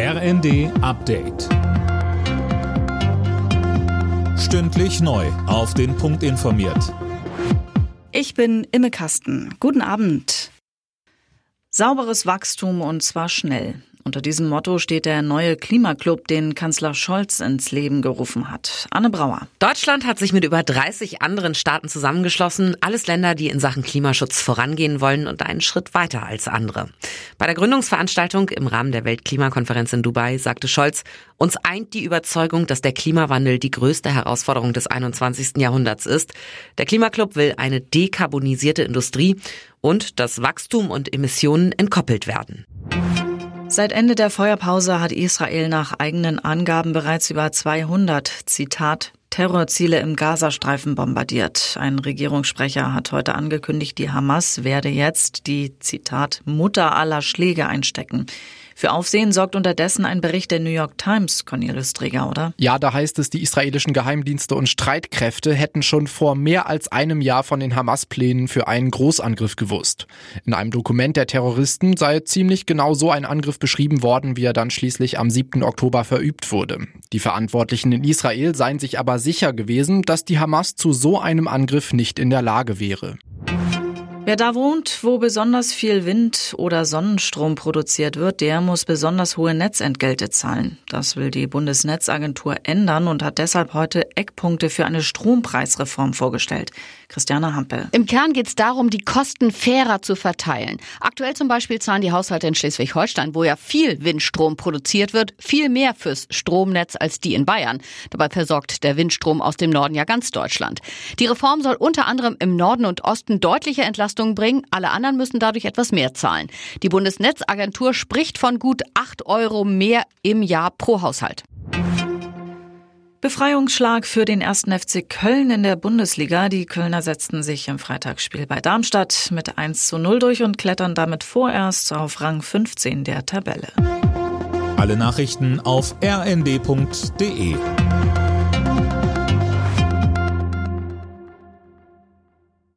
RND Update. Stündlich neu. Auf den Punkt informiert. Ich bin Imme Kasten. Guten Abend. Sauberes Wachstum und zwar schnell. Unter diesem Motto steht der neue Klimaclub, den Kanzler Scholz ins Leben gerufen hat. Anne Brauer. Deutschland hat sich mit über 30 anderen Staaten zusammengeschlossen. Alles Länder, die in Sachen Klimaschutz vorangehen wollen und einen Schritt weiter als andere. Bei der Gründungsveranstaltung im Rahmen der Weltklimakonferenz in Dubai sagte Scholz, uns eint die Überzeugung, dass der Klimawandel die größte Herausforderung des 21. Jahrhunderts ist. Der Klimaclub will eine dekarbonisierte Industrie und dass Wachstum und Emissionen entkoppelt werden. Seit Ende der Feuerpause hat Israel nach eigenen Angaben bereits über 200, Zitat, Terrorziele im Gazastreifen bombardiert. Ein Regierungssprecher hat heute angekündigt, die Hamas werde jetzt die, Zitat, Mutter aller Schläge einstecken. Für Aufsehen sorgt unterdessen ein Bericht der New York Times, Cornelius Träger, oder? Ja, da heißt es, die israelischen Geheimdienste und Streitkräfte hätten schon vor mehr als einem Jahr von den Hamas-Plänen für einen Großangriff gewusst. In einem Dokument der Terroristen sei ziemlich genau so ein Angriff beschrieben worden, wie er dann schließlich am 7. Oktober verübt wurde. Die Verantwortlichen in Israel seien sich aber sicher gewesen, dass die Hamas zu so einem Angriff nicht in der Lage wäre. Wer da wohnt, wo besonders viel Wind oder Sonnenstrom produziert wird, der muss besonders hohe Netzentgelte zahlen. Das will die Bundesnetzagentur ändern und hat deshalb heute Eckpunkte für eine Strompreisreform vorgestellt. Christiane Hampel. Im Kern geht es darum, die Kosten fairer zu verteilen. Aktuell zum Beispiel zahlen die Haushalte in Schleswig-Holstein, wo ja viel Windstrom produziert wird, viel mehr fürs Stromnetz als die in Bayern. Dabei versorgt der Windstrom aus dem Norden ja ganz Deutschland. Die Reform soll unter anderem im Norden und Osten deutliche Entlastung Leistungen bringen. Alle anderen müssen dadurch etwas mehr zahlen. Die Bundesnetzagentur spricht von gut 8 Euro mehr im Jahr pro Haushalt. Befreiungsschlag für den ersten FC Köln in der Bundesliga. Die Kölner setzten sich im Freitagsspiel bei Darmstadt mit 1 zu 0 durch und klettern damit vorerst auf Rang 15 der Tabelle. Alle Nachrichten auf rnd.de